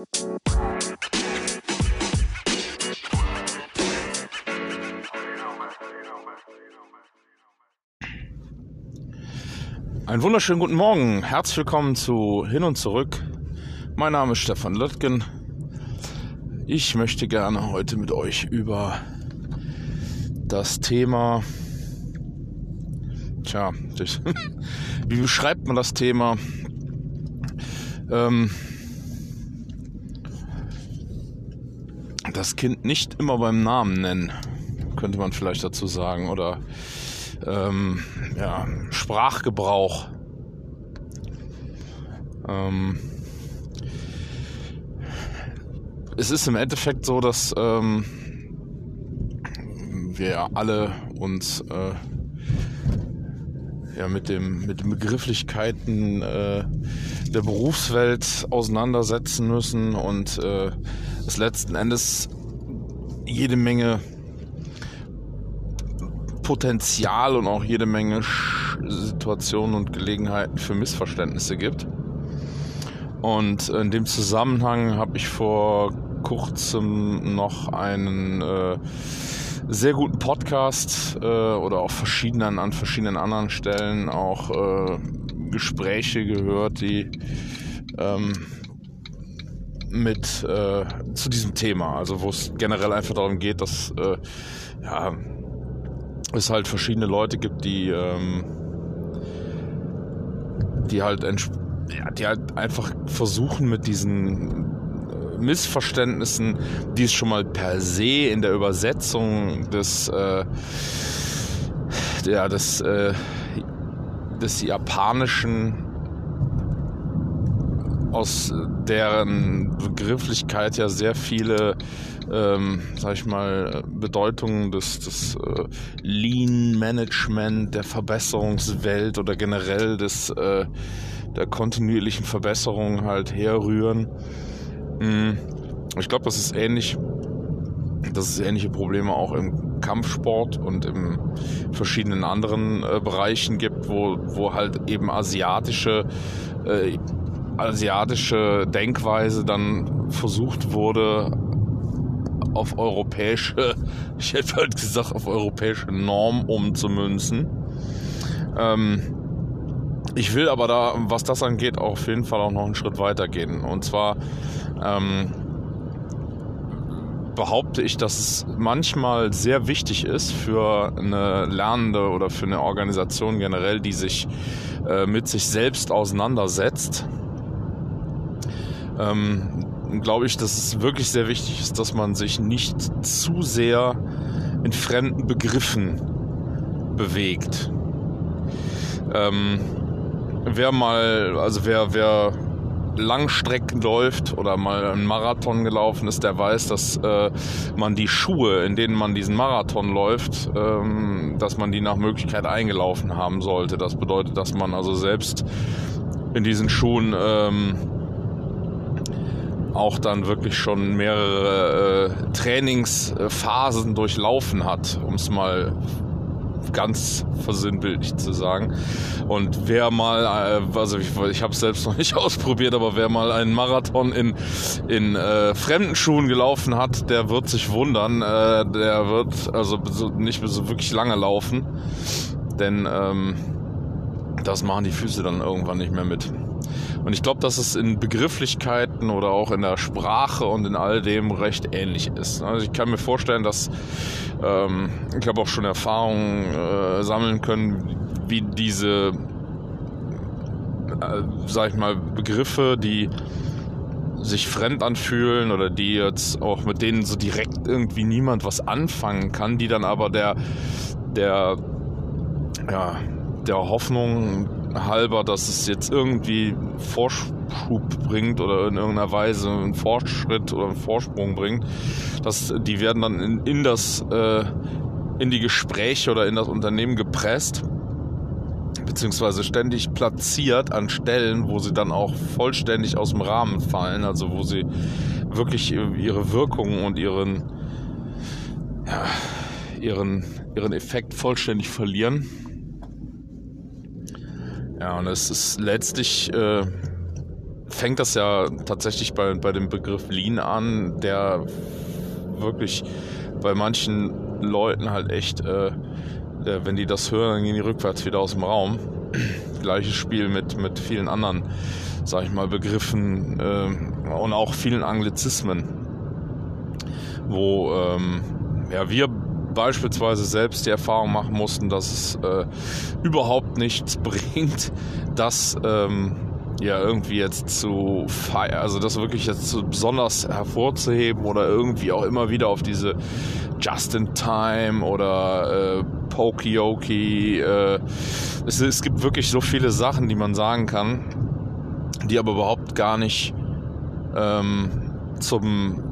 Einen wunderschönen guten Morgen. Herzlich willkommen zu Hin und Zurück. Mein Name ist Stefan Löttgen. Ich möchte gerne heute mit euch über das Thema. Tja, wie beschreibt man das Thema? Ähm, das Kind nicht immer beim Namen nennen, könnte man vielleicht dazu sagen. Oder ähm, ja, Sprachgebrauch. Ähm, es ist im Endeffekt so, dass ähm, wir alle uns äh, ja, mit, dem, mit den Begrifflichkeiten äh, der Berufswelt auseinandersetzen müssen und äh, es letzten Endes jede Menge Potenzial und auch jede Menge Situationen und Gelegenheiten für Missverständnisse gibt. Und in dem Zusammenhang habe ich vor kurzem noch einen äh, sehr guten Podcast äh, oder auch verschiedenen an verschiedenen anderen Stellen auch äh, Gespräche gehört, die ähm, mit äh, zu diesem Thema, also wo es generell einfach darum geht, dass äh, ja, es halt verschiedene Leute gibt, die, ähm, die halt ja, die halt einfach versuchen mit diesen äh, Missverständnissen, die es schon mal per se in der Übersetzung des, äh, ja, des, äh, des japanischen aus deren Begrifflichkeit ja sehr viele ähm, sag ich mal, Bedeutungen des, des äh, Lean Management, der Verbesserungswelt oder generell des, äh, der kontinuierlichen Verbesserung halt herrühren. Mhm. Ich glaube, das ist ähnlich, dass es ähnliche Probleme auch im Kampfsport und in verschiedenen anderen äh, Bereichen gibt, wo, wo halt eben asiatische äh, asiatische Denkweise dann versucht wurde, auf europäische, ich hätte halt gesagt, auf europäische Norm umzumünzen. Ähm, ich will aber da, was das angeht, auch auf jeden Fall auch noch einen Schritt weiter gehen. Und zwar ähm, behaupte ich, dass es manchmal sehr wichtig ist für eine Lernende oder für eine Organisation generell, die sich äh, mit sich selbst auseinandersetzt, ähm, glaube ich, dass es wirklich sehr wichtig ist, dass man sich nicht zu sehr in fremden Begriffen bewegt. Ähm, wer mal, also wer, wer Langstrecken läuft oder mal einen Marathon gelaufen ist, der weiß, dass äh, man die Schuhe, in denen man diesen Marathon läuft, ähm, dass man die nach Möglichkeit eingelaufen haben sollte. Das bedeutet, dass man also selbst in diesen Schuhen ähm, auch dann wirklich schon mehrere äh, Trainingsphasen durchlaufen hat, um es mal ganz versinnbildlich zu sagen. Und wer mal, äh, also ich, ich habe es selbst noch nicht ausprobiert, aber wer mal einen Marathon in, in äh, fremden Schuhen gelaufen hat, der wird sich wundern. Äh, der wird also nicht so wirklich lange laufen, denn ähm, das machen die Füße dann irgendwann nicht mehr mit. Und ich glaube, dass es in Begrifflichkeiten oder auch in der Sprache und in all dem recht ähnlich ist. Also ich kann mir vorstellen, dass ähm, ich habe auch schon Erfahrungen äh, sammeln können, wie diese, äh, sag ich mal, Begriffe, die sich fremd anfühlen oder die jetzt auch mit denen so direkt irgendwie niemand was anfangen kann, die dann aber der, der, ja, der Hoffnung halber, dass es jetzt irgendwie Vorschub bringt oder in irgendeiner Weise einen Fortschritt oder einen Vorsprung bringt, dass die werden dann in, in das äh, in die Gespräche oder in das Unternehmen gepresst beziehungsweise ständig platziert an Stellen, wo sie dann auch vollständig aus dem Rahmen fallen, also wo sie wirklich ihre Wirkung und ihren ja, ihren ihren Effekt vollständig verlieren ja, und es ist letztlich äh, fängt das ja tatsächlich bei, bei dem Begriff Lean an, der wirklich bei manchen Leuten halt echt, äh, der, wenn die das hören, dann gehen die rückwärts wieder aus dem Raum. Gleiches Spiel mit, mit vielen anderen, sag ich mal, Begriffen äh, und auch vielen Anglizismen, wo ähm, ja, wir beispielsweise selbst die Erfahrung machen mussten, dass es äh, überhaupt nichts bringt, das ähm, ja irgendwie jetzt zu feiern, also das wirklich jetzt so besonders hervorzuheben oder irgendwie auch immer wieder auf diese Just-in-Time oder äh, Pokioki. Äh, es, es gibt wirklich so viele Sachen, die man sagen kann, die aber überhaupt gar nicht ähm, zum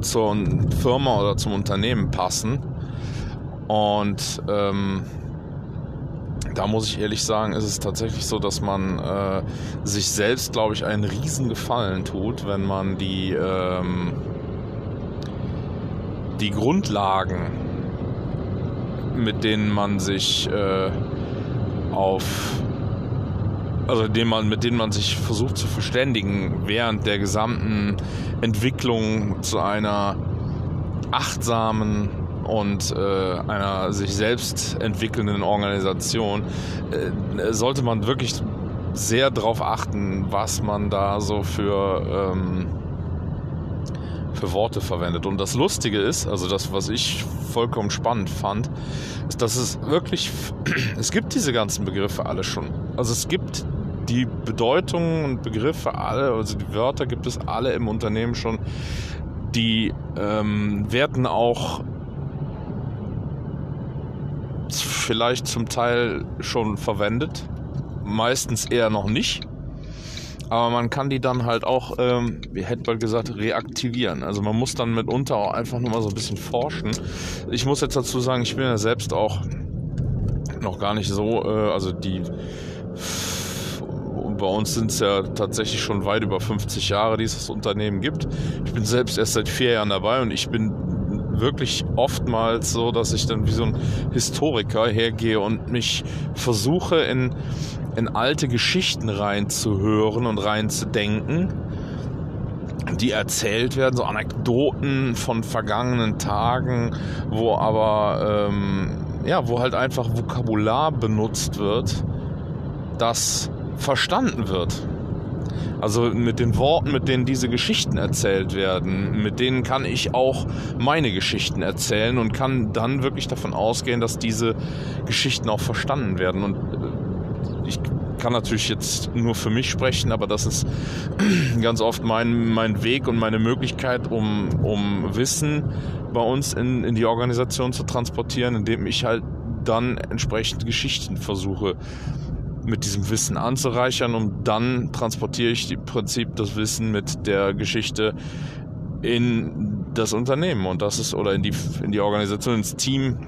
zur Firma oder zum Unternehmen passen. Und ähm, da muss ich ehrlich sagen, ist es tatsächlich so, dass man äh, sich selbst, glaube ich, einen riesen Gefallen tut, wenn man die, ähm, die Grundlagen, mit denen man sich äh, auf also den man, mit denen man sich versucht zu verständigen während der gesamten Entwicklung zu einer achtsamen und äh, einer sich selbst entwickelnden Organisation, äh, sollte man wirklich sehr darauf achten, was man da so für, ähm, für Worte verwendet. Und das Lustige ist, also das, was ich vollkommen spannend fand, ist, dass es wirklich, es gibt diese ganzen Begriffe alle schon. Also es gibt die Bedeutungen und Begriffe alle, also die Wörter gibt es alle im Unternehmen schon. Die ähm, werden auch vielleicht zum Teil schon verwendet, meistens eher noch nicht. Aber man kann die dann halt auch, ähm, wie hätte man gesagt, reaktivieren. Also man muss dann mitunter auch einfach nur mal so ein bisschen forschen. Ich muss jetzt dazu sagen, ich bin ja selbst auch noch gar nicht so, äh, also die bei uns sind es ja tatsächlich schon weit über 50 Jahre, die es das Unternehmen gibt. Ich bin selbst erst seit vier Jahren dabei und ich bin wirklich oftmals so, dass ich dann wie so ein Historiker hergehe und mich versuche in, in alte Geschichten reinzuhören und reinzudenken, die erzählt werden, so Anekdoten von vergangenen Tagen, wo aber ähm, ja, wo halt einfach Vokabular benutzt wird, das verstanden wird. Also mit den Worten, mit denen diese Geschichten erzählt werden, mit denen kann ich auch meine Geschichten erzählen und kann dann wirklich davon ausgehen, dass diese Geschichten auch verstanden werden. Und äh, ich kann natürlich jetzt nur für mich sprechen, aber das ist ganz oft mein, mein Weg und meine Möglichkeit, um, um Wissen bei uns in, in die Organisation zu transportieren, indem ich halt dann entsprechend Geschichten versuche mit diesem Wissen anzureichern und dann transportiere ich im Prinzip das Wissen mit der Geschichte in das Unternehmen und das ist oder in die in die Organisation ins Team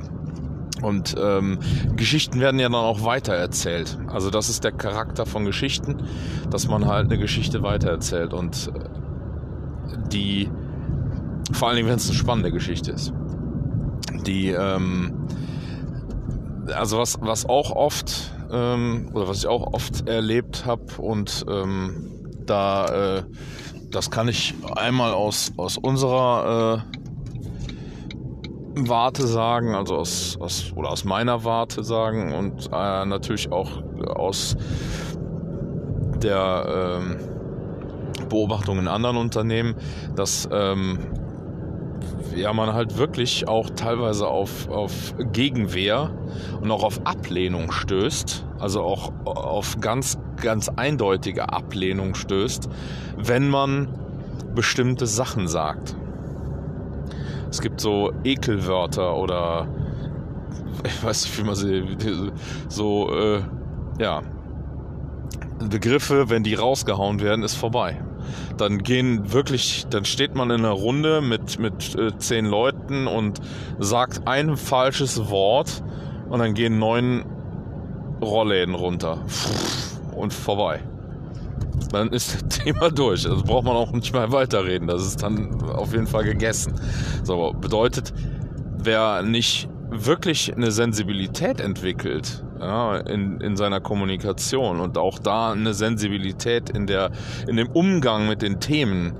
und ähm, Geschichten werden ja dann auch weitererzählt. Also das ist der Charakter von Geschichten, dass man halt eine Geschichte weitererzählt und äh, die vor allen Dingen, wenn es eine spannende Geschichte ist. Die ähm, also was was auch oft ähm, oder was ich auch oft erlebt habe und ähm, da, äh, das kann ich einmal aus, aus unserer äh, Warte sagen, also aus, aus, oder aus meiner Warte sagen und äh, natürlich auch aus der ähm, Beobachtung in anderen Unternehmen, dass ähm, ja, man halt wirklich auch teilweise auf, auf Gegenwehr und auch auf Ablehnung stößt, also auch auf ganz, ganz eindeutige Ablehnung stößt, wenn man bestimmte Sachen sagt. Es gibt so Ekelwörter oder ich weiß nicht, wie man sie so, äh, ja, Begriffe, wenn die rausgehauen werden, ist vorbei dann gehen wirklich, dann steht man in einer Runde mit, mit äh, zehn Leuten und sagt ein falsches Wort und dann gehen neun Rollläden runter. Und vorbei. Dann ist das Thema durch. Also braucht man auch nicht mehr weiterreden. Das ist dann auf jeden Fall gegessen. So, bedeutet, wer nicht wirklich eine Sensibilität entwickelt ja, in, in seiner Kommunikation und auch da eine Sensibilität in, der, in dem Umgang mit den Themen,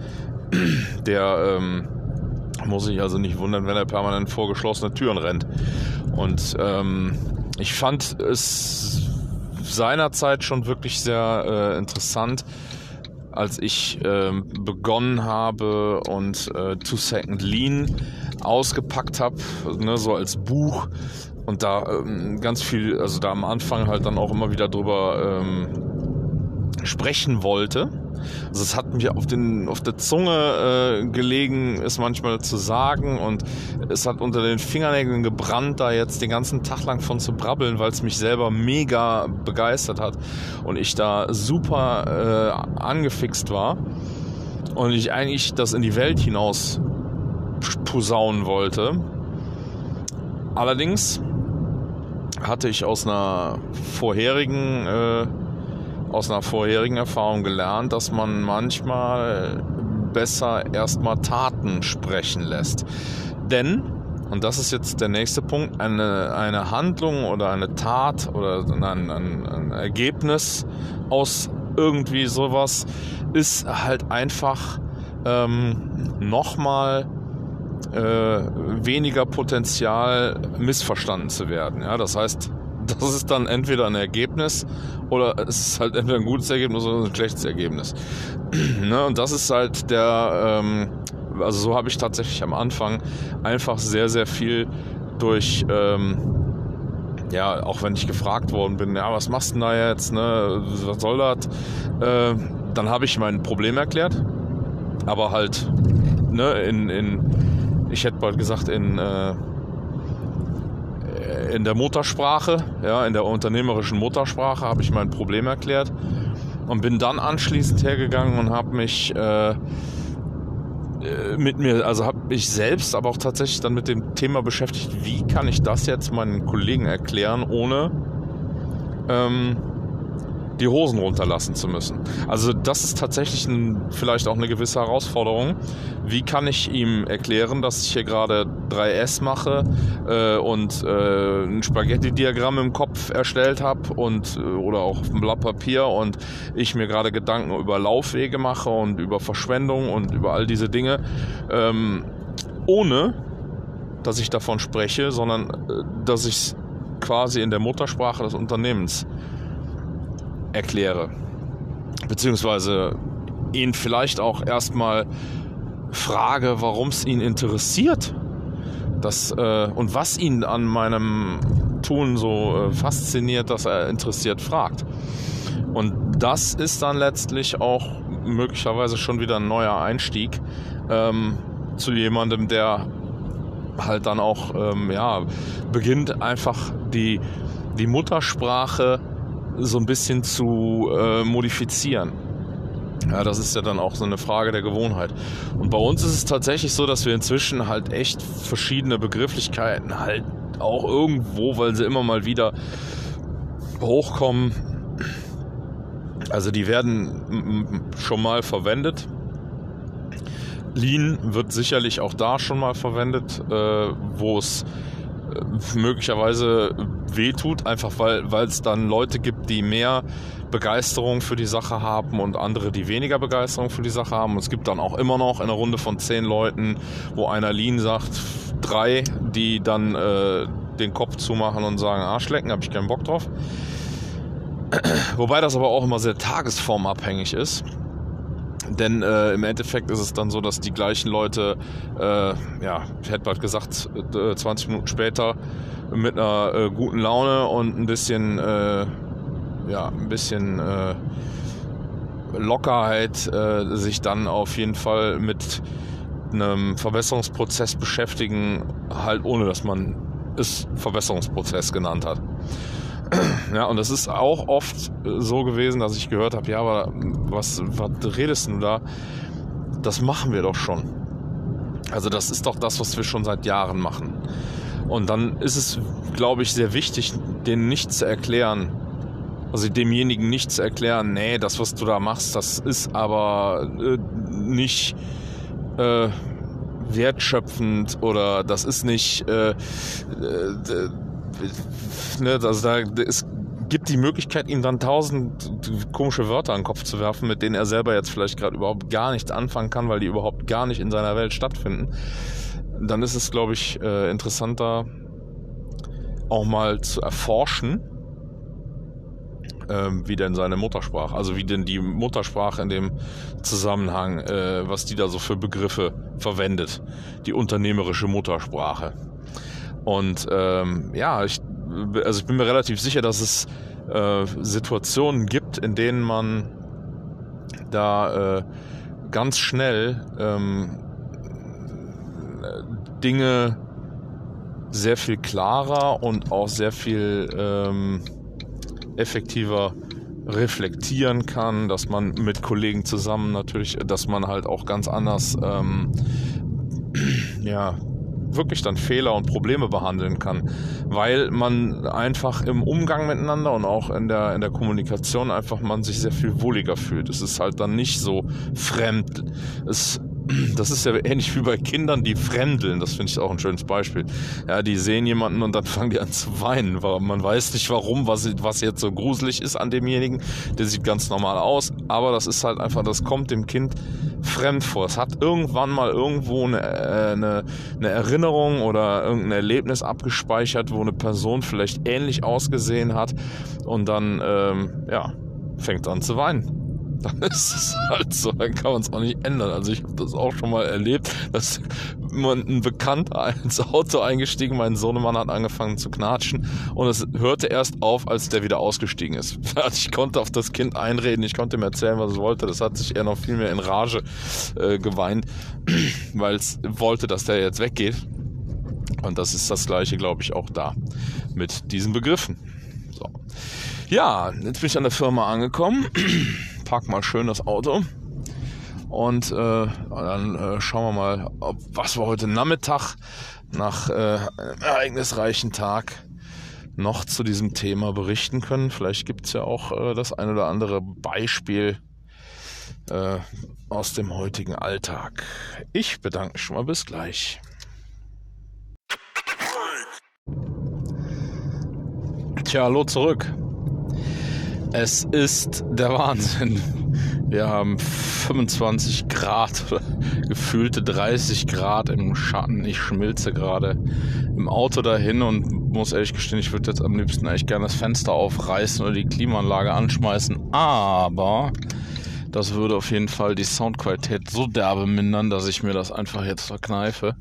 der ähm, muss sich also nicht wundern, wenn er permanent vor geschlossene Türen rennt. Und ähm, ich fand es seinerzeit schon wirklich sehr äh, interessant, als ich äh, begonnen habe und äh, Two Second Lean ausgepackt habe, ne, so als Buch. Und da ähm, ganz viel, also da am Anfang halt dann auch immer wieder drüber ähm, sprechen wollte. Also es hat mir auf, den, auf der Zunge äh, gelegen, es manchmal zu sagen. Und es hat unter den Fingernägeln gebrannt, da jetzt den ganzen Tag lang von zu brabbeln, weil es mich selber mega begeistert hat. Und ich da super äh, angefixt war. Und ich eigentlich das in die Welt hinaus posaunen wollte. Allerdings hatte ich aus einer vorherigen äh, aus einer vorherigen Erfahrung gelernt, dass man manchmal besser erstmal Taten sprechen lässt. Denn, und das ist jetzt der nächste Punkt, eine, eine Handlung oder eine Tat oder ein, ein, ein Ergebnis aus irgendwie sowas ist halt einfach ähm, nochmal äh, weniger Potenzial missverstanden zu werden. Ja, das heißt, das ist dann entweder ein Ergebnis oder es ist halt entweder ein gutes Ergebnis oder ein schlechtes Ergebnis. ne? Und das ist halt der, ähm, also so habe ich tatsächlich am Anfang einfach sehr, sehr viel durch, ähm, ja, auch wenn ich gefragt worden bin, ja, was machst du denn da jetzt, ne? was soll das? Äh, dann habe ich mein Problem erklärt, aber halt, ne, in, in ich hätte bald gesagt, in, äh, in der Muttersprache, ja, in der unternehmerischen Muttersprache habe ich mein Problem erklärt und bin dann anschließend hergegangen und habe mich äh, äh mit mir, also habe mich selbst, aber auch tatsächlich dann mit dem Thema beschäftigt, wie kann ich das jetzt meinen Kollegen erklären, ohne ähm, die Hosen runterlassen zu müssen. Also das ist tatsächlich ein, vielleicht auch eine gewisse Herausforderung. Wie kann ich ihm erklären, dass ich hier gerade 3S mache äh, und äh, ein Spaghetti-Diagramm im Kopf erstellt habe und äh, oder auch auf dem Blatt Papier und ich mir gerade Gedanken über Laufwege mache und über Verschwendung und über all diese Dinge, ähm, ohne dass ich davon spreche, sondern äh, dass ich quasi in der Muttersprache des Unternehmens erkläre. Beziehungsweise ihn vielleicht auch erstmal frage, warum es ihn interessiert. Das, äh, und was ihn an meinem Tun so äh, fasziniert, dass er interessiert fragt. Und das ist dann letztlich auch möglicherweise schon wieder ein neuer Einstieg ähm, zu jemandem, der halt dann auch ähm, ja, beginnt einfach die, die Muttersprache so ein bisschen zu äh, modifizieren. Ja, das ist ja dann auch so eine Frage der Gewohnheit. Und bei uns ist es tatsächlich so, dass wir inzwischen halt echt verschiedene Begrifflichkeiten halt auch irgendwo, weil sie immer mal wieder hochkommen. Also die werden schon mal verwendet. Lean wird sicherlich auch da schon mal verwendet, äh, wo es möglicherweise wehtut, einfach weil es dann Leute gibt, die mehr Begeisterung für die Sache haben und andere, die weniger Begeisterung für die Sache haben. Und es gibt dann auch immer noch eine Runde von zehn Leuten, wo einer Lean sagt, drei, die dann äh, den Kopf zumachen und sagen, Arschlecken, habe ich keinen Bock drauf. Wobei das aber auch immer sehr tagesformabhängig ist. Denn äh, im Endeffekt ist es dann so, dass die gleichen Leute, äh, ja, ich hätte bald gesagt, äh, 20 Minuten später mit einer äh, guten Laune und ein bisschen, äh, ja, ein bisschen äh, Lockerheit sich dann auf jeden Fall mit einem Verbesserungsprozess beschäftigen, halt ohne dass man es Verbesserungsprozess genannt hat. Ja, und das ist auch oft so gewesen, dass ich gehört habe, ja, aber was, was redest du da? Das machen wir doch schon. Also das ist doch das, was wir schon seit Jahren machen. Und dann ist es, glaube ich, sehr wichtig, denen nicht zu erklären, also demjenigen nicht zu erklären, nee, das, was du da machst, das ist aber äh, nicht, äh, wertschöpfend oder das ist nicht, äh, äh, ne, also da, es gibt die Möglichkeit, ihm dann tausend komische Wörter an den Kopf zu werfen, mit denen er selber jetzt vielleicht gerade überhaupt gar nichts anfangen kann, weil die überhaupt gar nicht in seiner Welt stattfinden. Dann ist es, glaube ich, äh, interessanter, auch mal zu erforschen, ähm, wie denn seine Muttersprache, also wie denn die Muttersprache in dem Zusammenhang, äh, was die da so für Begriffe verwendet, die unternehmerische Muttersprache. Und ähm, ja, ich, also ich bin mir relativ sicher, dass es äh, Situationen gibt, in denen man da äh, ganz schnell ähm, Dinge sehr viel klarer und auch sehr viel ähm, effektiver reflektieren kann, dass man mit Kollegen zusammen natürlich, dass man halt auch ganz anders, ähm, ja, wirklich dann Fehler und Probleme behandeln kann, weil man einfach im Umgang miteinander und auch in der, in der Kommunikation einfach man sich sehr viel wohliger fühlt. Es ist halt dann nicht so fremd. Es das ist ja ähnlich wie bei Kindern, die fremdeln. Das finde ich auch ein schönes Beispiel. Ja, die sehen jemanden und dann fangen die an zu weinen. Man weiß nicht warum, was, was jetzt so gruselig ist an demjenigen. Der sieht ganz normal aus, aber das ist halt einfach, das kommt dem Kind fremd vor. Es hat irgendwann mal irgendwo eine, äh, eine, eine Erinnerung oder irgendein Erlebnis abgespeichert, wo eine Person vielleicht ähnlich ausgesehen hat und dann, ähm, ja, fängt an zu weinen dann ist es halt so, dann kann man es auch nicht ändern. Also ich habe das auch schon mal erlebt, dass ein Bekannter ins Auto eingestiegen, mein Sohnemann hat angefangen zu knatschen und es hörte erst auf, als der wieder ausgestiegen ist. Ich konnte auf das Kind einreden, ich konnte ihm erzählen, was es wollte. Das hat sich eher noch viel mehr in Rage äh, geweint, weil es wollte, dass der jetzt weggeht. Und das ist das gleiche, glaube ich, auch da mit diesen Begriffen. So. Ja, jetzt bin ich an der Firma angekommen park mal schön das Auto. Und äh, dann äh, schauen wir mal, ob, was wir heute Nachmittag nach äh, einem ereignisreichen Tag noch zu diesem Thema berichten können. Vielleicht gibt es ja auch äh, das ein oder andere Beispiel äh, aus dem heutigen Alltag. Ich bedanke mich schon mal bis gleich. Tja, hallo zurück. Es ist der Wahnsinn. Wir haben 25 Grad oder gefühlte 30 Grad im Schatten. Ich schmilze gerade im Auto dahin und muss ehrlich gestehen, ich würde jetzt am liebsten eigentlich gerne das Fenster aufreißen oder die Klimaanlage anschmeißen. Aber das würde auf jeden Fall die Soundqualität so derbe mindern, dass ich mir das einfach jetzt verkneife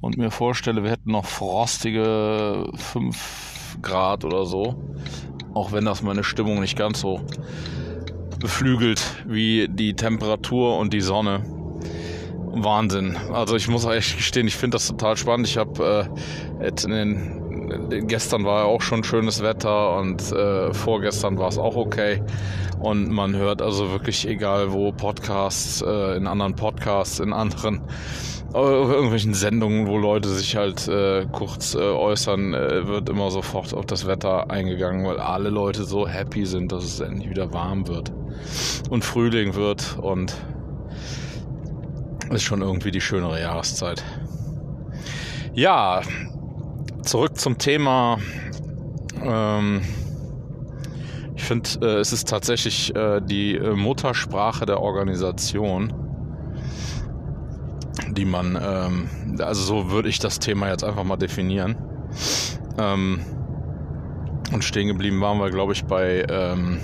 und mir vorstelle, wir hätten noch frostige 5 Grad oder so. Auch wenn das meine Stimmung nicht ganz so beflügelt wie die Temperatur und die Sonne. Wahnsinn. Also ich muss echt gestehen, ich finde das total spannend. Ich habe äh, gestern war ja auch schon schönes Wetter und äh, vorgestern war es auch okay. Und man hört also wirklich, egal wo, Podcasts, äh, in anderen Podcasts, in anderen irgendwelchen Sendungen, wo Leute sich halt äh, kurz äh, äußern, äh, wird immer sofort auf das Wetter eingegangen, weil alle Leute so happy sind, dass es endlich wieder warm wird und Frühling wird und ist schon irgendwie die schönere Jahreszeit. Ja, zurück zum Thema. Ähm, ich finde, äh, es ist tatsächlich äh, die äh, Muttersprache der Organisation die man, ähm, also so würde ich das Thema jetzt einfach mal definieren. Ähm, und stehen geblieben waren wir, glaube ich, bei ähm,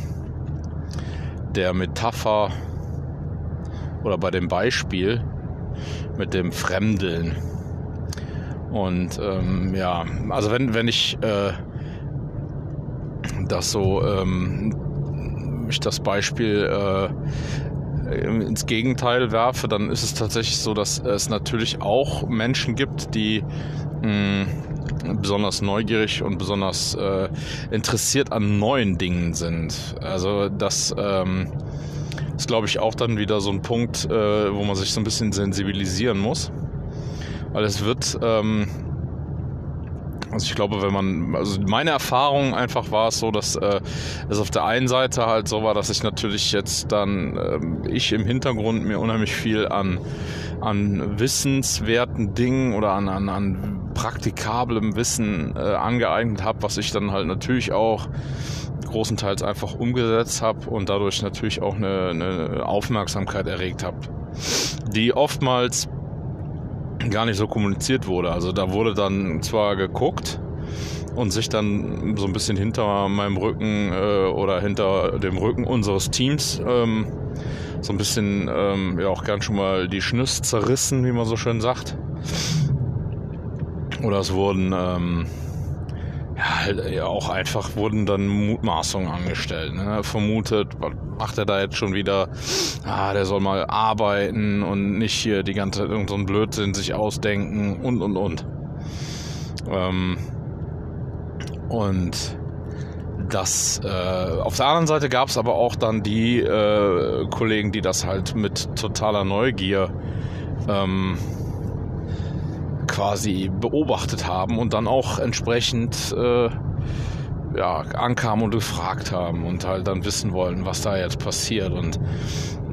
der Metapher oder bei dem Beispiel mit dem Fremdeln. Und ähm, ja, also wenn, wenn ich äh, das so, ähm, ich das Beispiel äh, ins Gegenteil werfe, dann ist es tatsächlich so, dass es natürlich auch Menschen gibt, die mh, hm, besonders neugierig und besonders äh, interessiert an neuen Dingen sind. Also das ähm, ist, glaube ich, auch dann wieder so ein Punkt, äh, wo man sich so ein bisschen sensibilisieren muss. Weil es wird ähm, also ich glaube, wenn man, also meine Erfahrung einfach war es so, dass äh, es auf der einen Seite halt so war, dass ich natürlich jetzt dann, äh, ich im Hintergrund mir unheimlich viel an an wissenswerten Dingen oder an, an, an praktikablem Wissen äh, angeeignet habe, was ich dann halt natürlich auch großenteils einfach umgesetzt habe und dadurch natürlich auch eine, eine Aufmerksamkeit erregt habe, die oftmals gar nicht so kommuniziert wurde. Also da wurde dann zwar geguckt und sich dann so ein bisschen hinter meinem Rücken äh, oder hinter dem Rücken unseres Teams ähm, so ein bisschen ähm, ja auch gern schon mal die Schnüsse zerrissen, wie man so schön sagt. Oder es wurden ähm, ja, halt, ja, auch einfach wurden dann Mutmaßungen angestellt. Ne? Vermutet, was macht er da jetzt schon wieder? Ah, der soll mal arbeiten und nicht hier die ganze Zeit irgendeinen so Blödsinn sich ausdenken und und und. Ähm, und das äh, auf der anderen Seite gab es aber auch dann die äh, Kollegen, die das halt mit totaler Neugier ähm, quasi beobachtet haben und dann auch entsprechend äh, ja, ankamen und gefragt haben und halt dann wissen wollten, was da jetzt passiert. Und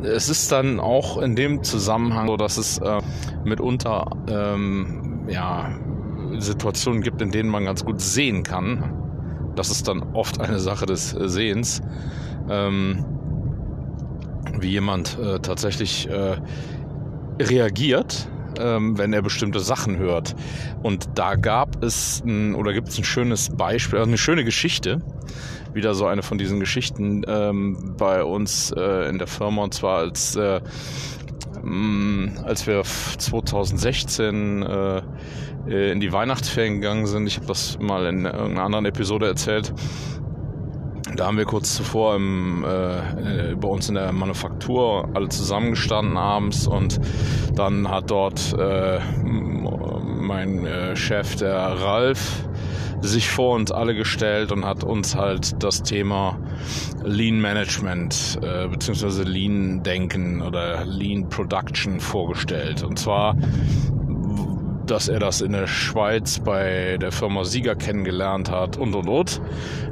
es ist dann auch in dem Zusammenhang so, dass es äh, mitunter ähm, ja, Situationen gibt, in denen man ganz gut sehen kann. Das ist dann oft eine Sache des Sehens, ähm, wie jemand äh, tatsächlich äh, reagiert ähm, wenn er bestimmte Sachen hört. Und da gab es ein, oder gibt es ein schönes Beispiel, also eine schöne Geschichte. Wieder so eine von diesen Geschichten ähm, bei uns äh, in der Firma und zwar als äh, mm, als wir 2016 äh, in die Weihnachtsferien gegangen sind, ich habe das mal in irgendeiner anderen Episode erzählt, da haben wir kurz zuvor im, äh, bei uns in der Manufaktur alle zusammengestanden abends und dann hat dort äh, mein äh, Chef, der Ralf, sich vor uns alle gestellt und hat uns halt das Thema Lean Management äh, bzw. Lean Denken oder Lean Production vorgestellt. Und zwar dass er das in der Schweiz bei der Firma Sieger kennengelernt hat und und und,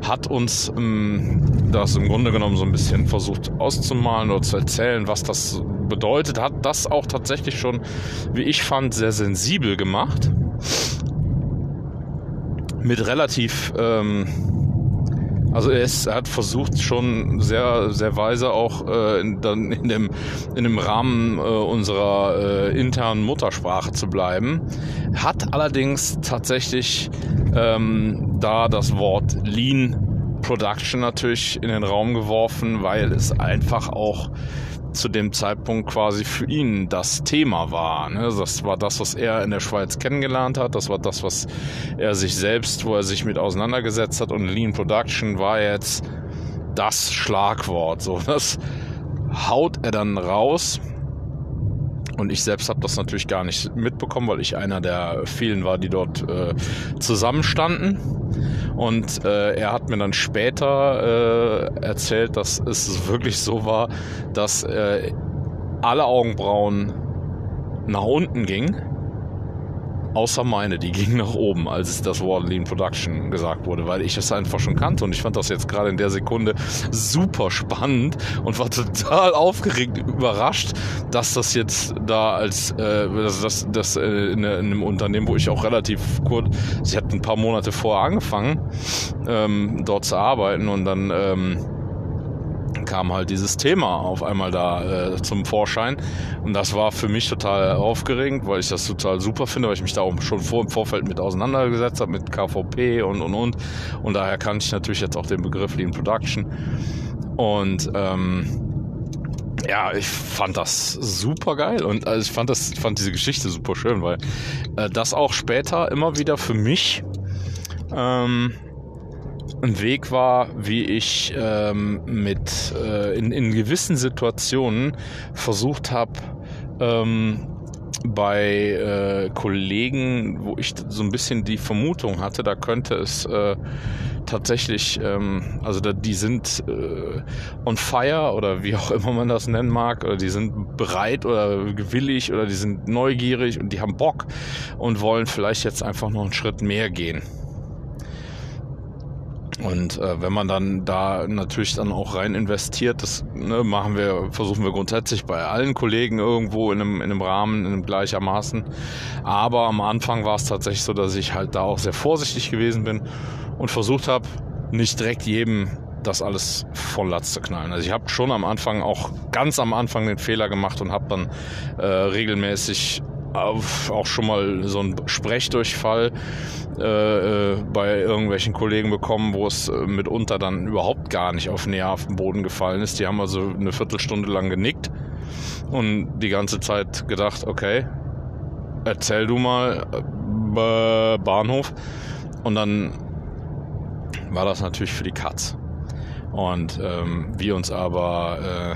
hat uns ähm, das im Grunde genommen so ein bisschen versucht auszumalen oder zu erzählen, was das bedeutet, hat das auch tatsächlich schon, wie ich fand, sehr sensibel gemacht. Mit relativ ähm, also er, ist, er hat versucht schon sehr, sehr weise auch äh, in, dann in, dem, in dem Rahmen äh, unserer äh, internen Muttersprache zu bleiben, hat allerdings tatsächlich ähm, da das Wort Lean Production natürlich in den Raum geworfen, weil es einfach auch zu dem Zeitpunkt quasi für ihn das Thema war. Ne? Das war das, was er in der Schweiz kennengelernt hat. Das war das, was er sich selbst, wo er sich mit auseinandergesetzt hat. Und Lean Production war jetzt das Schlagwort. So, das haut er dann raus und ich selbst habe das natürlich gar nicht mitbekommen, weil ich einer der vielen war, die dort äh, zusammenstanden. Und äh, er hat mir dann später äh, erzählt, dass es wirklich so war, dass äh, alle Augenbrauen nach unten gingen Außer meine, die ging nach oben, als das Wort Lean Production gesagt wurde, weil ich es einfach schon kannte und ich fand das jetzt gerade in der Sekunde super spannend und war total aufgeregt, überrascht, dass das jetzt da als äh, das, das, das äh, in, in, einem Unternehmen, wo ich auch relativ kurz, ich hatte ein paar Monate vorher angefangen, ähm, dort zu arbeiten und dann ähm, kam halt dieses Thema auf einmal da äh, zum Vorschein. Und das war für mich total aufgeregend, weil ich das total super finde, weil ich mich da auch schon vor im Vorfeld mit auseinandergesetzt habe, mit KVP und und und. Und daher kannte ich natürlich jetzt auch den Begriff Lean Production. Und ähm, ja, ich fand das super geil und also ich fand das, fand diese Geschichte super schön, weil äh, das auch später immer wieder für mich ähm, ein Weg war, wie ich ähm, mit äh, in, in gewissen Situationen versucht habe, ähm, bei äh, Kollegen, wo ich so ein bisschen die Vermutung hatte, da könnte es äh, tatsächlich, ähm, also da, die sind äh, on fire oder wie auch immer man das nennen mag, oder die sind bereit oder gewillig oder die sind neugierig und die haben Bock und wollen vielleicht jetzt einfach noch einen Schritt mehr gehen Und äh, wenn man dann da natürlich dann auch rein investiert, das ne, machen wir, versuchen wir grundsätzlich bei allen Kollegen irgendwo in einem, in einem Rahmen, in einem gleichermaßen. Aber am Anfang war es tatsächlich so, dass ich halt da auch sehr vorsichtig gewesen bin und versucht habe, nicht direkt jedem das alles voll Latz zu knallen. Also ich habe schon am Anfang auch ganz am Anfang den Fehler gemacht und habe dann äh, regelmäßig auch schon mal so einen Sprechdurchfall äh, äh, bei irgendwelchen Kollegen bekommen, wo es äh, mitunter dann überhaupt gar nicht auf nährhaften Boden gefallen ist. Die haben also eine Viertelstunde lang genickt und die ganze Zeit gedacht, okay, erzähl du mal äh, Bahnhof. Und dann war das natürlich für die Katz. Und ähm, wie uns aber äh,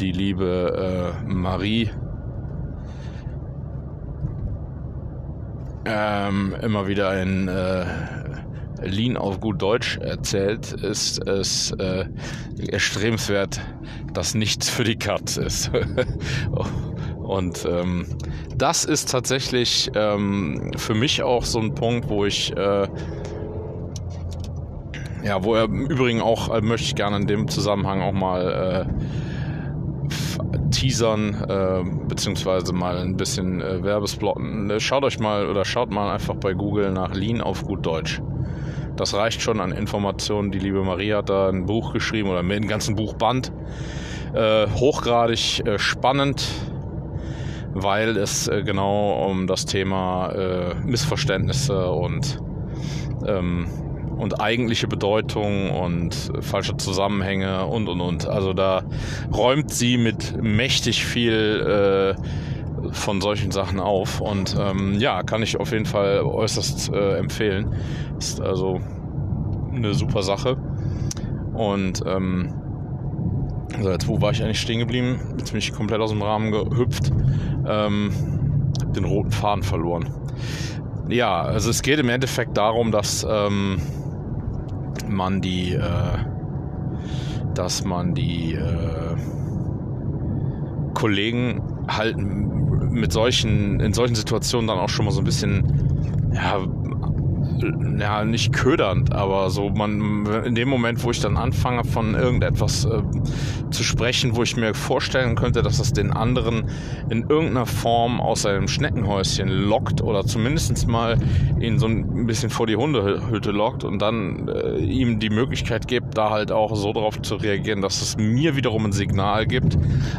die liebe äh, Marie ähm, immer wieder in äh, Lean auf gut Deutsch erzählt, ist es äh, erstrebenswert, dass nichts für die Katz ist. Und ähm, das ist tatsächlich ähm, für mich auch so ein Punkt, wo ich äh, ja, wo er im Übrigen auch, äh, möchte ich gerne in dem Zusammenhang auch mal äh, teasern, äh, beziehungsweise mal ein bisschen äh, Werbesplotten. Äh, schaut euch mal oder schaut mal einfach bei Google nach Lean auf gut Deutsch. Das reicht schon an Informationen. Die liebe Maria hat da ein Buch geschrieben oder mit einem ganzen Buchband. Äh, hochgradig äh, spannend, weil es äh, genau um das Thema Missverständnisse und ähm, und eigentliche Bedeutung und falsche Zusammenhänge und und und. Also da räumt sie mit mächtig viel äh, von solchen Sachen auf und ähm, ja, kann ich auf jeden Fall äußerst äh, empfehlen. Ist also eine super Sache. Und ähm, also jetzt, wo war ich eigentlich stehen geblieben? Jetzt bin ich komplett aus dem Rahmen gehüpft. Ähm, hab den roten Faden verloren. Ja, also es geht im Endeffekt darum, dass ähm, man die, äh, dass man die äh, Kollegen halt mit solchen, in solchen Situationen dann auch schon mal so ein bisschen, ja, ja, nicht ködernd, aber so man in dem Moment, wo ich dann anfange von irgendetwas äh, zu sprechen, wo ich mir vorstellen könnte, dass das den anderen in irgendeiner Form aus seinem Schneckenhäuschen lockt oder zumindest mal ihn so ein bisschen vor die Hundehütte lockt und dann äh, ihm die Möglichkeit gibt, da halt auch so drauf zu reagieren, dass es mir wiederum ein Signal gibt.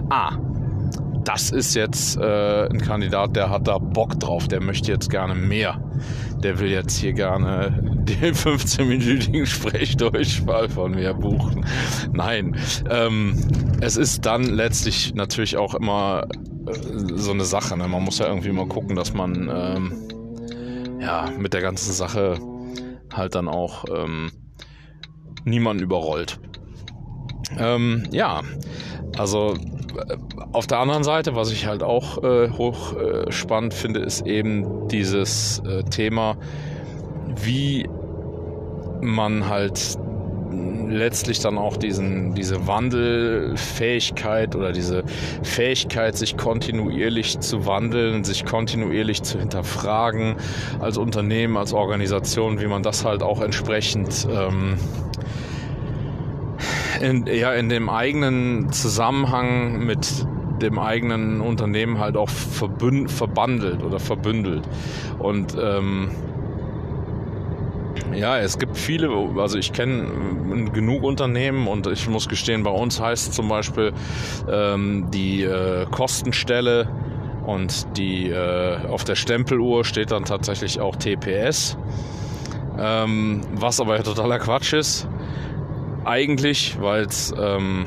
Ah, das ist jetzt äh, ein Kandidat, der hat da Bock drauf, der möchte jetzt gerne mehr. Der will jetzt hier gerne den 15-minütigen Sprechdurchfall von mir buchen. Nein, ähm, es ist dann letztlich natürlich auch immer äh, so eine Sache. Ne? Man muss ja irgendwie mal gucken, dass man ähm, ja mit der ganzen Sache halt dann auch ähm, niemanden überrollt. Ähm, ja, also auf der anderen Seite, was ich halt auch äh, hoch äh, finde, ist eben dieses äh, Thema, wie man halt letztlich dann auch diesen, diese Wandelfähigkeit oder diese Fähigkeit, sich kontinuierlich zu wandeln, sich kontinuierlich zu hinterfragen als Unternehmen, als Organisation, wie man das halt auch entsprechend ähm, in, ja, in dem eigenen Zusammenhang mit dem eigenen Unternehmen halt auch verbünd, verbandelt oder verbündelt. Und ähm, ja, es gibt viele, also ich kenne genug Unternehmen und ich muss gestehen, bei uns heißt zum Beispiel ähm, die äh, Kostenstelle und die äh, auf der Stempeluhr steht dann tatsächlich auch TPS, ähm, was aber ja totaler Quatsch ist eigentlich, weil es ähm,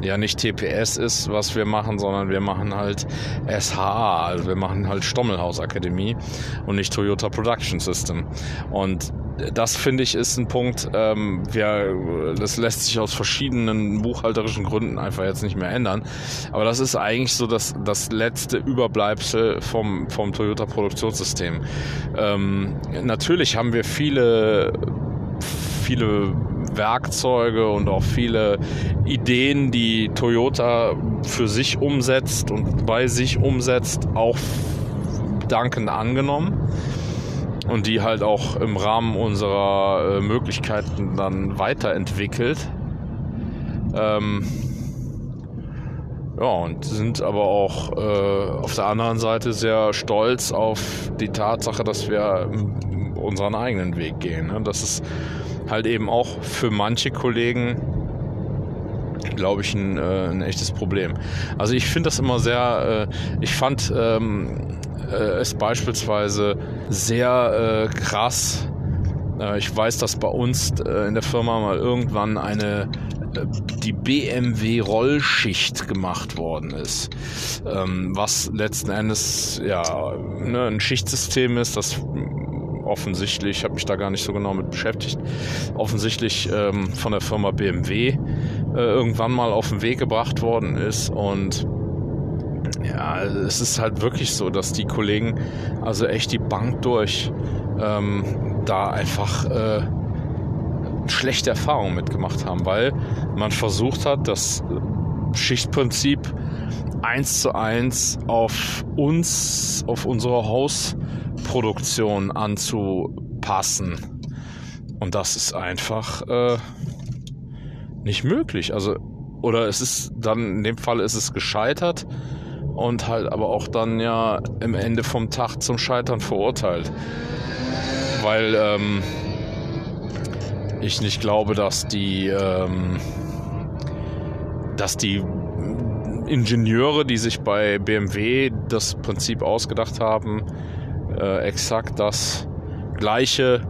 ja nicht TPS ist, was wir machen, sondern wir machen halt SHA, also wir machen halt Stommelhaus Akademie und nicht Toyota Production System. Und das finde ich ist ein Punkt, ähm, wir, das lässt sich aus verschiedenen buchhalterischen Gründen einfach jetzt nicht mehr ändern. Aber das ist eigentlich so das, das letzte Überbleibsel vom, vom Toyota Produktionssystem. Ähm, natürlich haben wir viele, viele Werkzeuge und auch viele Ideen, die Toyota für sich umsetzt und bei sich umsetzt, auch dankend angenommen. und die halt auch im Rahmen unserer äh, Möglichkeiten dann weiterentwickelt. Ähm, ja, und sind aber auch äh, auf der anderen Seite sehr stolz auf die Tatsache, dass wir unseren eigenen Weg gehen. Ne? Das ist halt eben auch für manche Kollegen, glaube ich, ein, äh, ein, echtes Problem. Also ich finde das immer sehr, äh, ich fand ähm, äh, es beispielsweise sehr äh, krass. Äh, ich weiß, dass bei uns äh, in der Firma mal irgendwann eine die BMW Rollschicht gemacht worden ist, ähm, was letzten Endes ja ne, ein Schichtsystem ist, das offensichtlich, ich habe mich da gar nicht so genau mit beschäftigt, offensichtlich ähm, von der Firma BMW äh, irgendwann mal auf den Weg gebracht worden ist und ja, es ist halt wirklich so, dass die Kollegen also echt die Bank durch ähm, da einfach äh, schlechte Erfahrungen mitgemacht haben, weil man versucht hat, das Schichtprinzip eins zu eins auf uns, auf unsere Hausproduktion anzupassen. Und das ist einfach äh, nicht möglich. Also, oder es ist dann, in dem Fall ist es gescheitert und halt aber auch dann ja im Ende vom Tag zum Scheitern verurteilt. Weil ähm, ich nicht glaube, dass die, ähm, dass die Ingenieure, die sich bei BMW das Prinzip ausgedacht haben, äh, exakt das gleiche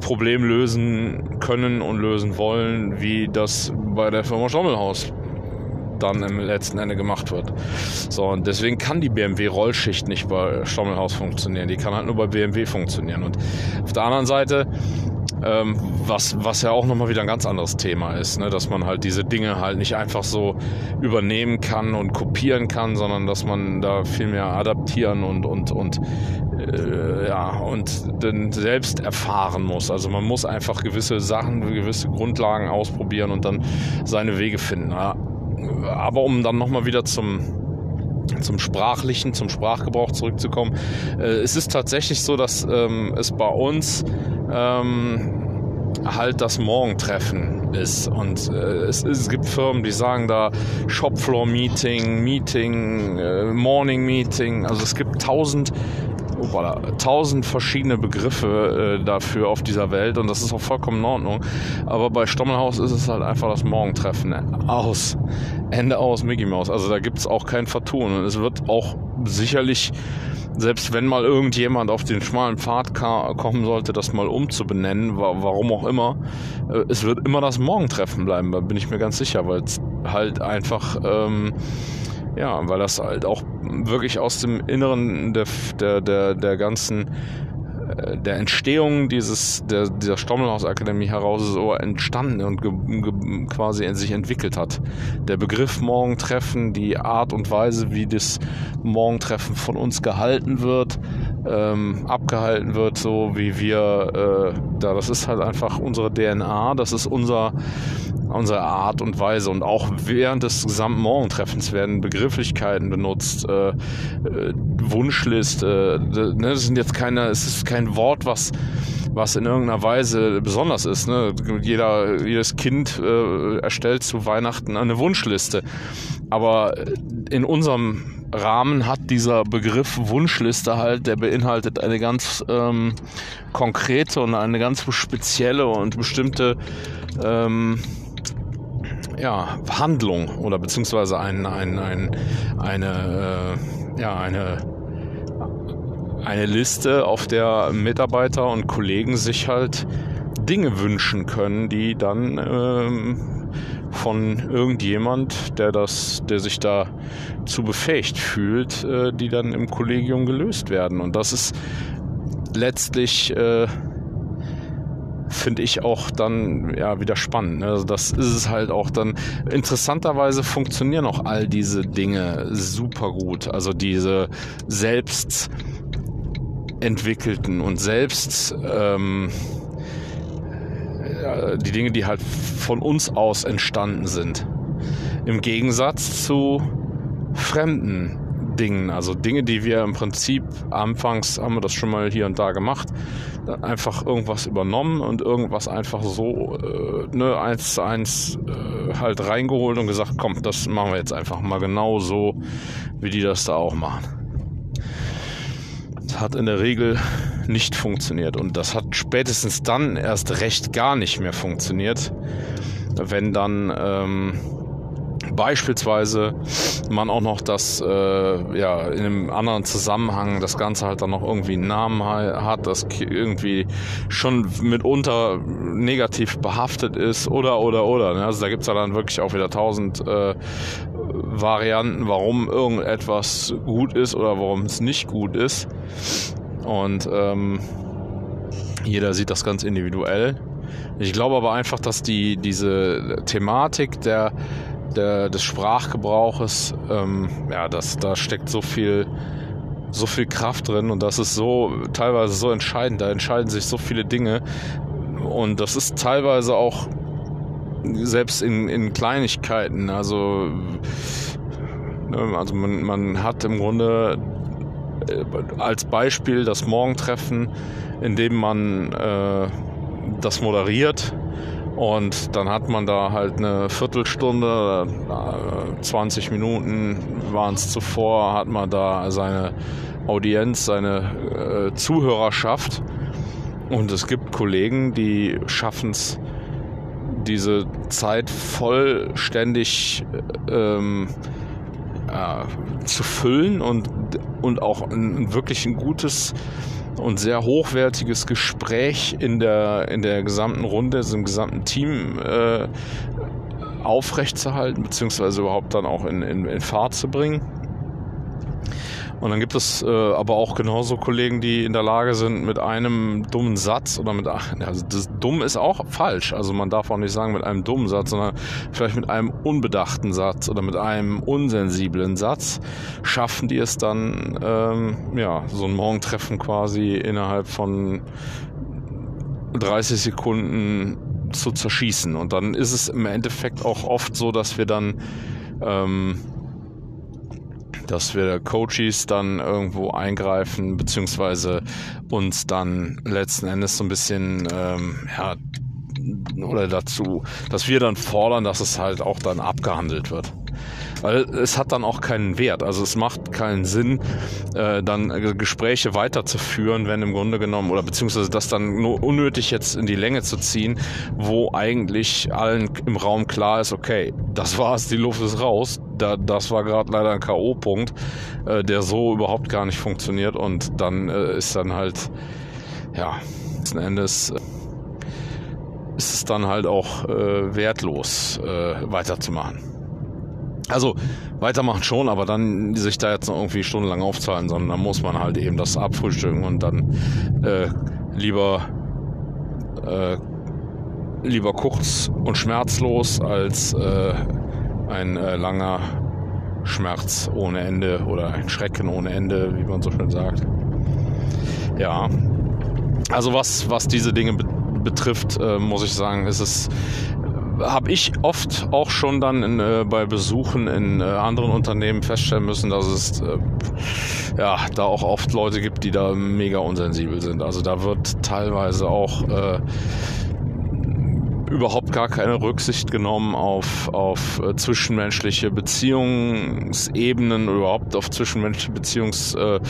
Problem lösen können und lösen wollen, wie das bei der Firma Schommelhaus dann im letzten Ende gemacht wird. So, und deswegen kann die BMW-Rollschicht nicht bei Stommelhaus funktionieren. Die kann halt nur bei BMW funktionieren. Und auf der anderen Seite ähm, was, was ja auch nochmal wieder ein ganz anderes Thema ist, ne? dass man halt diese Dinge halt nicht einfach so übernehmen kann und kopieren kann, sondern dass man da viel mehr adaptieren und, und, und, äh, ja, und dann selbst erfahren muss. Also man muss einfach gewisse Sachen, gewisse Grundlagen ausprobieren und dann seine Wege finden. Aber um dann nochmal wieder zum zum sprachlichen, zum Sprachgebrauch zurückzukommen. Äh, es ist tatsächlich so, dass ähm, es bei uns ähm, halt das Morgentreffen ist. Und äh, es, es, gibt Firmen, die sagen da Shopfloor Meeting, Meeting, äh, Morning Meeting. Also es gibt tausend oh, tausend verschiedene Begriffe äh, dafür auf dieser Welt und das ist auch vollkommen in Ordnung. Aber bei Stommelhaus ist es halt einfach das Morgentreffen. Aus. Ende aus Mickey Mouse. Also da gibt es auch kein Vertun. Und es wird auch sicherlich, selbst wenn mal irgendjemand auf den schmalen Pfad kommen sollte, das mal umzubenennen, warum auch immer, äh, es wird immer das Morgentreffen bleiben, da bin ich mir ganz sicher, weil es halt einfach ähm, ja, weil das halt auch wirklich aus dem Inneren der, der, der, der ganzen äh, der Entstehung dieses, der, dieser Stommelhaus-Akademie heraus so entstanden und ge, ge, quasi in sich entwickelt hat. Der Begriff Morgentreffen, die Art und Weise, wie das Morgentreffen von uns gehalten wird, ähm, abgehalten wird, so wie wir äh, da, das ist halt einfach unsere DNA, das ist unser unsere Art und Weise. Und auch während des gesamten Morgentreffens werden Begrifflichkeiten benutzt, äh, äh, Wunschliste. Äh, ne, das sind jetzt keine, es ist kein Wort, was was in irgendeiner Weise besonders ist. Ne? Jeder, jedes Kind äh, erstellt zu Weihnachten eine Wunschliste. Aber in unserem Rahmen hat dieser Begriff Wunschliste halt, der beinhaltet eine ganz ähm, konkrete und eine ganz spezielle und bestimmte ähm, ja, Handlung oder beziehungsweise ein, ein, ein, eine, äh, ja, eine, eine Liste, auf der Mitarbeiter und Kollegen sich halt Dinge wünschen können, die dann ähm, von irgendjemand, der das, der sich da zu befähigt fühlt, äh, die dann im Kollegium gelöst werden. Und das ist letztlich äh, finde ich auch dann ja wieder spannend. Ne? Also das ist es halt auch dann. Interessanterweise funktionieren auch all diese Dinge super gut. Also diese selbst entwickelten und selbst ähm, die Dinge, die halt von uns aus entstanden sind. Im Gegensatz zu fremden Dingen. Also Dinge, die wir im Prinzip anfangs haben wir das schon mal hier und da gemacht. Einfach irgendwas übernommen und irgendwas einfach so äh, ne, eins zu eins äh, halt reingeholt und gesagt, komm, das machen wir jetzt einfach mal genau so, wie die das da auch machen. Hat in der Regel nicht funktioniert und das hat spätestens dann erst recht gar nicht mehr funktioniert, wenn dann ähm, beispielsweise man auch noch das äh, ja in einem anderen Zusammenhang das Ganze halt dann noch irgendwie einen Namen hat, das irgendwie schon mitunter negativ behaftet ist oder oder oder. Ne? Also da gibt's ja dann wirklich auch wieder tausend äh, Varianten, warum irgendetwas gut ist oder warum es nicht gut ist. Und ähm, jeder sieht das ganz individuell. Ich glaube aber einfach, dass die diese Thematik der der, des Sprachgebrauches, ähm, ja, das, da steckt so viel, so viel Kraft drin und das ist so teilweise so entscheidend. Da entscheiden sich so viele Dinge und das ist teilweise auch selbst in, in Kleinigkeiten. Also, ne, also man, man hat im Grunde äh, als Beispiel das Morgentreffen, in dem man äh, das moderiert und dann hat man da halt eine Viertelstunde, 20 äh, Minuten waren es zuvor, hat man da seine Audienz, seine äh, Zuhörerschaft. Und es gibt Kollegen, die schaffen es, diese Zeit vollständig ähm, äh, zu füllen und, und auch ein, wirklich ein gutes und sehr hochwertiges Gespräch in der, in der gesamten Runde, also im gesamten Team äh, aufrechtzuerhalten, beziehungsweise überhaupt dann auch in, in, in Fahrt zu bringen. Und dann gibt es äh, aber auch genauso Kollegen, die in der Lage sind, mit einem dummen Satz oder mit, also das dumm ist auch falsch. Also man darf auch nicht sagen mit einem dummen Satz, sondern vielleicht mit einem unbedachten Satz oder mit einem unsensiblen Satz schaffen die es dann, ähm, ja, so ein Morgentreffen quasi innerhalb von 30 Sekunden zu zerschießen. Und dann ist es im Endeffekt auch oft so, dass wir dann ähm, dass wir Coaches dann irgendwo eingreifen, beziehungsweise uns dann letzten Endes so ein bisschen, ähm, ja, oder dazu, dass wir dann fordern, dass es halt auch dann abgehandelt wird. Weil es hat dann auch keinen Wert. Also es macht keinen Sinn, äh, dann Gespräche weiterzuführen, wenn im Grunde genommen, oder beziehungsweise das dann nur unnötig jetzt in die Länge zu ziehen, wo eigentlich allen im Raum klar ist, okay, das war's, die Luft ist raus. Da, das war gerade leider ein K.O.-Punkt, äh, der so überhaupt gar nicht funktioniert und dann äh, ist dann halt, ja, letzten Endes äh, ist es dann halt auch äh, wertlos äh, weiterzumachen. Also weitermachen schon, aber dann sich da jetzt noch irgendwie stundenlang aufzahlen, sondern dann muss man halt eben das abfrühstücken und dann äh, lieber äh, lieber kurz und schmerzlos als äh, ein äh, langer Schmerz ohne Ende oder ein Schrecken ohne Ende, wie man so schön sagt. Ja, also was was diese Dinge be betrifft, äh, muss ich sagen, ist es habe ich oft auch schon dann in, äh, bei Besuchen in äh, anderen Unternehmen feststellen müssen, dass es äh, ja da auch oft Leute gibt, die da mega unsensibel sind. Also da wird teilweise auch überhaupt gar keine Rücksicht genommen auf, auf äh, zwischenmenschliche Beziehungsebenen, überhaupt auf zwischenmenschliche Beziehungs äh,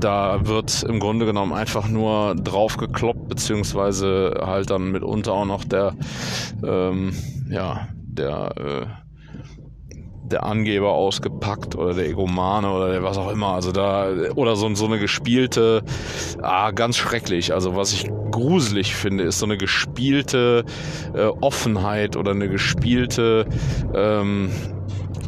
da wird im Grunde genommen einfach nur drauf gekloppt, beziehungsweise halt dann mitunter auch noch der, ähm, ja, der, äh, der Angeber ausgepackt oder der Egomane oder der was auch immer. Also da, oder so, so eine gespielte, ah, ganz schrecklich. Also was ich gruselig finde, ist so eine gespielte äh, Offenheit oder eine gespielte, ähm,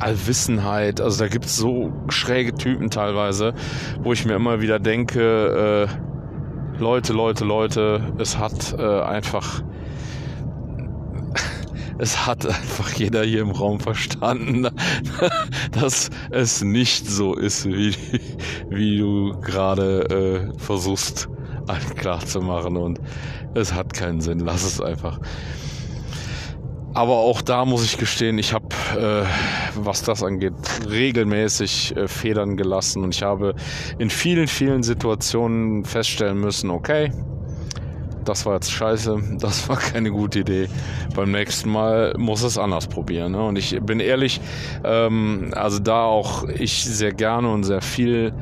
Allwissenheit. Also da gibt es so schräge Typen teilweise, wo ich mir immer wieder denke, äh, Leute, Leute, Leute, es hat äh, einfach es hat einfach jeder hier im Raum verstanden, dass es nicht so ist, wie, wie du gerade äh, versuchst klar zu machen und es hat keinen Sinn. Lass es einfach. Aber auch da muss ich gestehen, ich habe äh, was das angeht, regelmäßig äh, Federn gelassen und ich habe in vielen, vielen Situationen feststellen müssen, okay, das war jetzt scheiße, das war keine gute Idee. Beim nächsten Mal muss es anders probieren. Ne? Und ich bin ehrlich, ähm, also da auch ich sehr gerne und sehr viel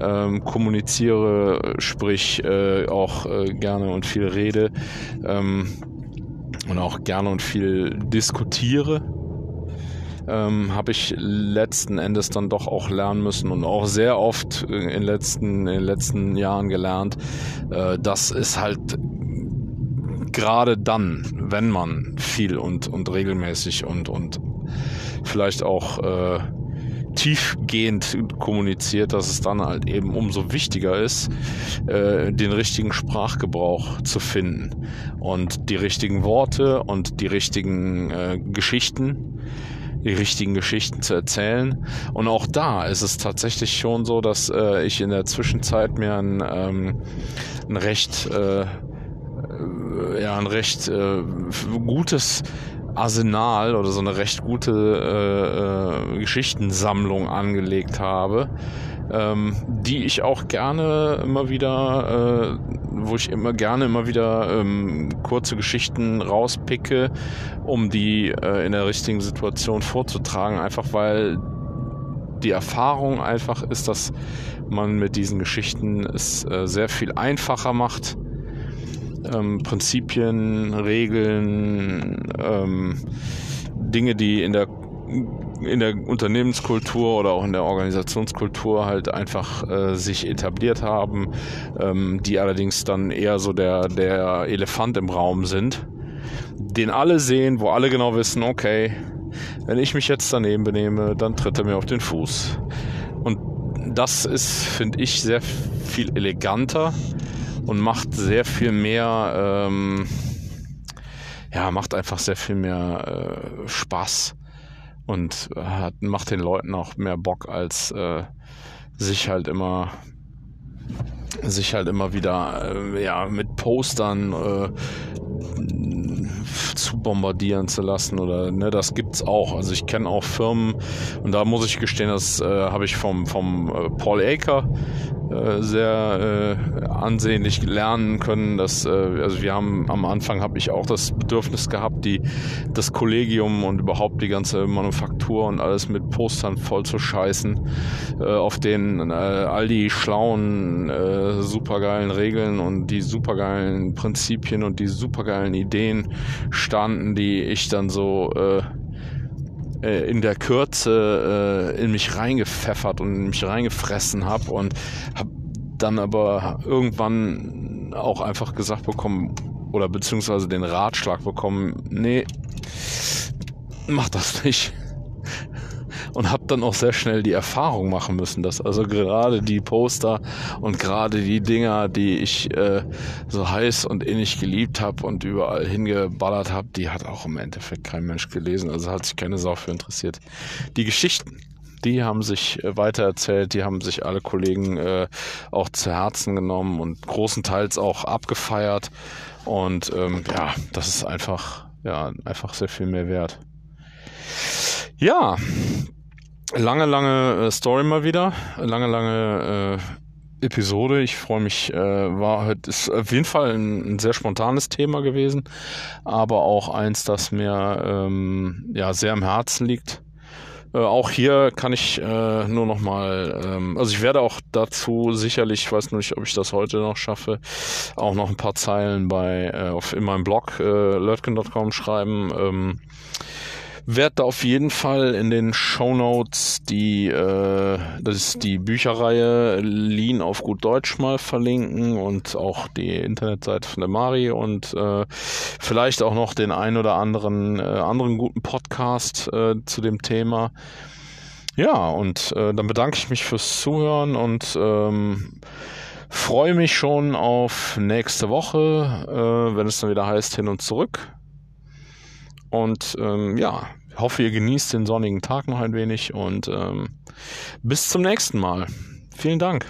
ähm, kommuniziere, sprich äh, auch äh, gerne und viel rede ähm, und auch gerne und viel diskutiere. Ähm, habe ich letzten Endes dann doch auch lernen müssen und auch sehr oft in, letzten, in den letzten Jahren gelernt, äh, dass es halt gerade dann, wenn man viel und, und regelmäßig und, und vielleicht auch äh, tiefgehend kommuniziert, dass es dann halt eben umso wichtiger ist, äh, den richtigen Sprachgebrauch zu finden und die richtigen Worte und die richtigen äh, Geschichten die richtigen Geschichten zu erzählen. Und auch da ist es tatsächlich schon so, dass äh, ich in der Zwischenzeit mir ein, ähm, ein recht äh, ja ein recht äh, gutes Arsenal oder so eine recht gute äh, äh, Geschichtensammlung angelegt habe, ähm, die ich auch gerne immer wieder, äh, wo ich immer gerne immer wieder ähm, kurze Geschichten rauspicke, um die äh, in der richtigen Situation vorzutragen, einfach weil die Erfahrung einfach ist, dass man mit diesen Geschichten es äh, sehr viel einfacher macht ähm, Prinzipien, Regeln, ähm, Dinge, die in der in der Unternehmenskultur oder auch in der Organisationskultur halt einfach äh, sich etabliert haben, ähm, die allerdings dann eher so der, der Elefant im Raum sind, den alle sehen, wo alle genau wissen, okay, wenn ich mich jetzt daneben benehme, dann tritt er mir auf den Fuß. Und das ist, finde ich, sehr viel eleganter und macht sehr viel mehr, ähm, ja, macht einfach sehr viel mehr äh, Spaß und hat, macht den Leuten auch mehr Bock, als äh, sich halt immer sich halt immer wieder äh, ja mit Postern äh, bombardieren zu lassen oder ne, das gibt's auch. Also ich kenne auch Firmen und da muss ich gestehen, das äh, habe ich vom vom äh, Paul Aker äh, sehr äh, ansehnlich lernen können. Dass, äh, also wir haben am Anfang habe ich auch das Bedürfnis gehabt, die das Kollegium und überhaupt die ganze Manufaktur und alles mit Postern voll zu scheißen, äh, auf denen äh, all die schlauen, äh, supergeilen Regeln und die supergeilen Prinzipien und die supergeilen Ideen standen, die ich dann so äh, äh, in der Kürze äh, in mich reingepfeffert und in mich reingefressen habe und habe dann aber irgendwann auch einfach gesagt bekommen oder beziehungsweise den Ratschlag bekommen, nee, mach das nicht und habe dann auch sehr schnell die Erfahrung machen müssen, dass also gerade die Poster und gerade die Dinger, die ich äh, so heiß und innig geliebt habe und überall hingeballert habe, die hat auch im Endeffekt kein Mensch gelesen. Also hat sich keine Sau für interessiert. Die Geschichten, die haben sich äh, weitererzählt, die haben sich alle Kollegen äh, auch zu Herzen genommen und großenteils auch abgefeiert. Und ähm, ja, das ist einfach, ja, einfach sehr viel mehr wert. Ja, lange, lange äh, Story mal wieder. Lange, lange äh, Episode. Ich freue mich. Äh, war heute ist auf jeden Fall ein, ein, sehr spontanes Thema gewesen, aber auch eins, das mir ähm, ja sehr am Herzen liegt. Äh, auch hier kann ich äh, nur noch mal, ähm, also ich werde auch dazu sicherlich, ich weiß nur nicht, ob ich das heute noch schaffe, auch noch ein paar Zeilen bei äh, auf in meinem Blog äh, lurtgen.com schreiben. Ähm, werde auf jeden Fall in den Show Notes die, äh, das ist die Bücherreihe Lean auf gut Deutsch mal verlinken und auch die Internetseite von der Mari und äh, vielleicht auch noch den ein oder anderen, äh, anderen guten Podcast äh, zu dem Thema. Ja, und äh, dann bedanke ich mich fürs Zuhören und ähm, freue mich schon auf nächste Woche, äh, wenn es dann wieder heißt hin und zurück. Und ähm, ja, hoffe, ihr genießt den sonnigen Tag noch ein wenig und ähm, bis zum nächsten Mal. Vielen Dank.